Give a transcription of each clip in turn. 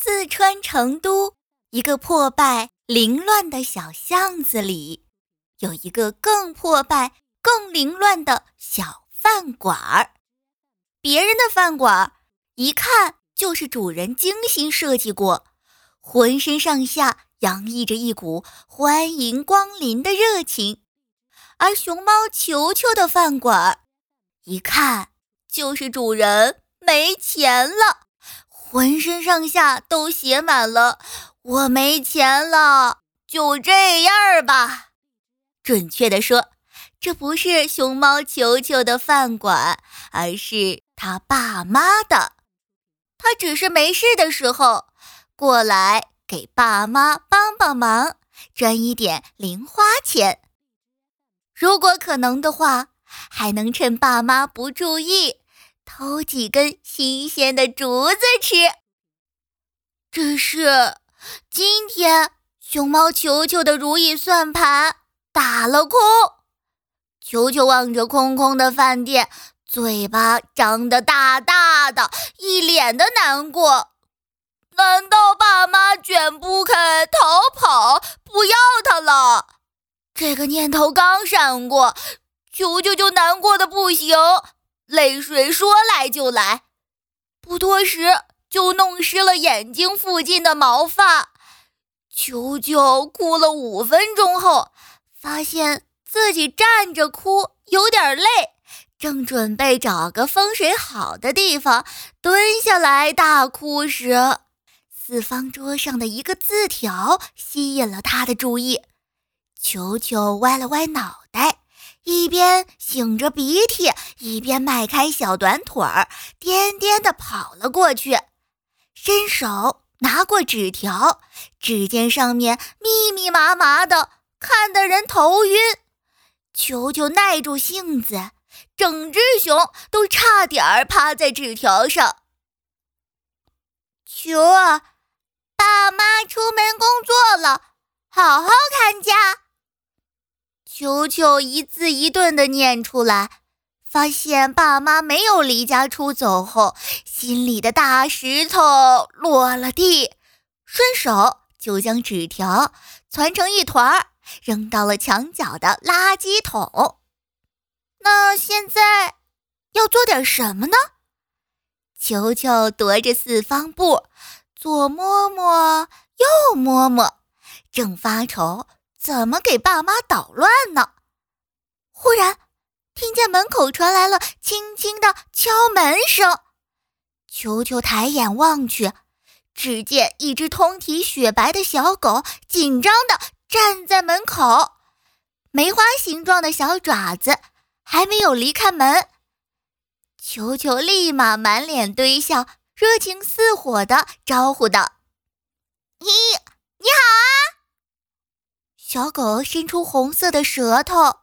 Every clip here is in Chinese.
四川成都一个破败凌乱的小巷子里，有一个更破败、更凌乱的小饭馆儿。别人的饭馆儿一看就是主人精心设计过，浑身上下洋溢着一股欢迎光临的热情；而熊猫球球的饭馆儿一看就是主人没钱了。浑身上下都写满了“我没钱了，就这样吧。”准确的说，这不是熊猫球球的饭馆，而是他爸妈的。他只是没事的时候过来给爸妈帮帮忙，赚一点零花钱。如果可能的话，还能趁爸妈不注意。偷几根新鲜的竹子吃。只是今天熊猫球球的如意算盘打了空，球球望着空空的饭店，嘴巴张得大大的，一脸的难过。难道爸妈卷不开逃跑，不要他了？这个念头刚闪过，球球就难过的不行。泪水说来就来，不多时就弄湿了眼睛附近的毛发。球球哭了五分钟后，发现自己站着哭有点累，正准备找个风水好的地方蹲下来大哭时，四方桌上的一个字条吸引了他的注意。球球歪了歪脑袋。一边擤着鼻涕，一边迈开小短腿儿，颠颠地跑了过去，伸手拿过纸条，只见上面密密麻麻的，看得人头晕。球球耐住性子，整只熊都差点儿趴在纸条上。球儿，爸妈出门工作了，好好看家。球球一字一顿地念出来，发现爸妈没有离家出走后，心里的大石头落了地，顺手就将纸条攒成一团儿，扔到了墙角的垃圾桶。那现在要做点什么呢？球球踱着四方步，左摸摸，右摸摸，正发愁。怎么给爸妈捣乱呢？忽然，听见门口传来了轻轻的敲门声。球球抬眼望去，只见一只通体雪白的小狗紧张的站在门口，梅花形状的小爪子还没有离开门。球球立马满脸堆笑，热情似火的招呼道：“你你好啊！”小狗伸出红色的舌头，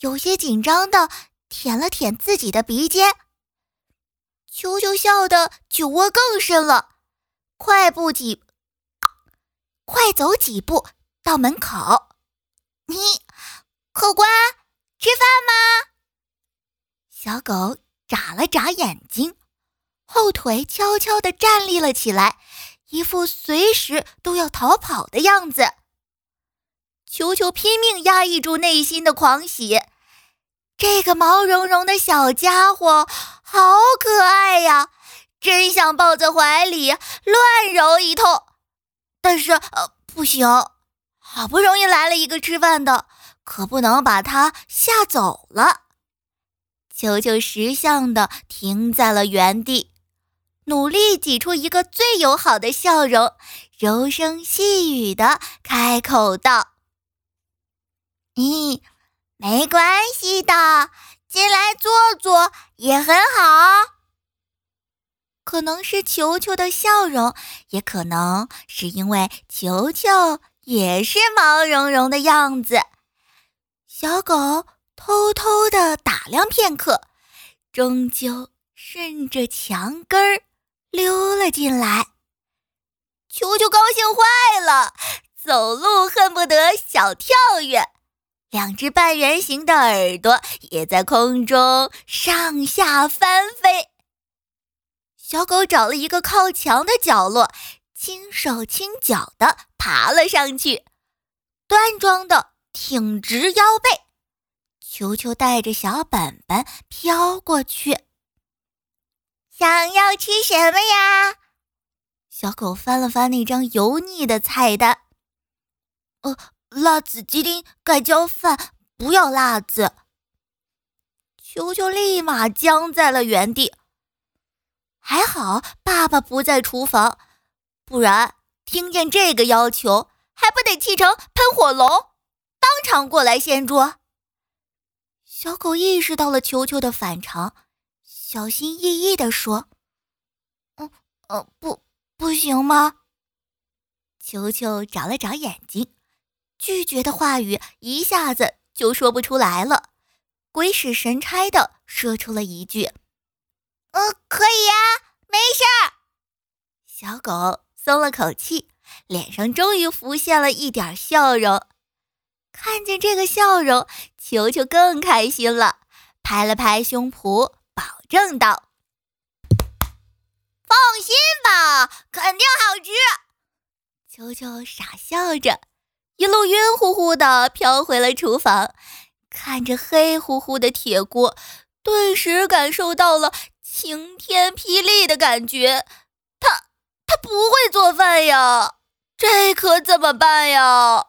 有些紧张的舔了舔自己的鼻尖。球球笑得酒窝更深了，快步几，快走几步到门口。你，客官，吃饭吗？小狗眨了眨眼睛，后腿悄悄地站立了起来，一副随时都要逃跑的样子。球球拼命压抑住内心的狂喜，这个毛茸茸的小家伙好可爱呀，真想抱在怀里乱揉一通。但是，呃，不行，好不容易来了一个吃饭的，可不能把他吓走了。球球识相的停在了原地，努力挤出一个最友好的笑容，柔声细语的开口道。咦，没关系的，进来坐坐也很好。可能是球球的笑容，也可能是因为球球也是毛茸茸的样子。小狗偷偷的打量片刻，终究顺着墙根儿溜了进来。球球高兴坏了，走路恨不得小跳跃。两只半圆形的耳朵也在空中上下翻飞。小狗找了一个靠墙的角落，轻手轻脚地爬了上去，端庄的挺直腰背。球球带着小本本飘过去。想要吃什么呀？小狗翻了翻那张油腻的菜单。呃，辣子鸡丁盖浇饭，不要辣子。球球立马僵在了原地。还好爸爸不在厨房，不然听见这个要求，还不得气成喷火龙，当场过来掀桌。小狗意识到了球球的反常，小心翼翼地说：“嗯，呃，不，不行吗？”球球眨了眨眼睛，拒绝的话语一下子就说不出来了。鬼使神差的说出了一句：“呃，可以呀，没事儿。”小狗松了口气，脸上终于浮现了一点笑容。看见这个笑容，球球更开心了，拍了拍胸脯，保证道：“放心吧，肯定好吃。”球球傻笑着，一路晕乎乎的飘回了厨房。看着黑乎乎的铁锅，顿时感受到了晴天霹雳的感觉。他他不会做饭呀，这可怎么办呀？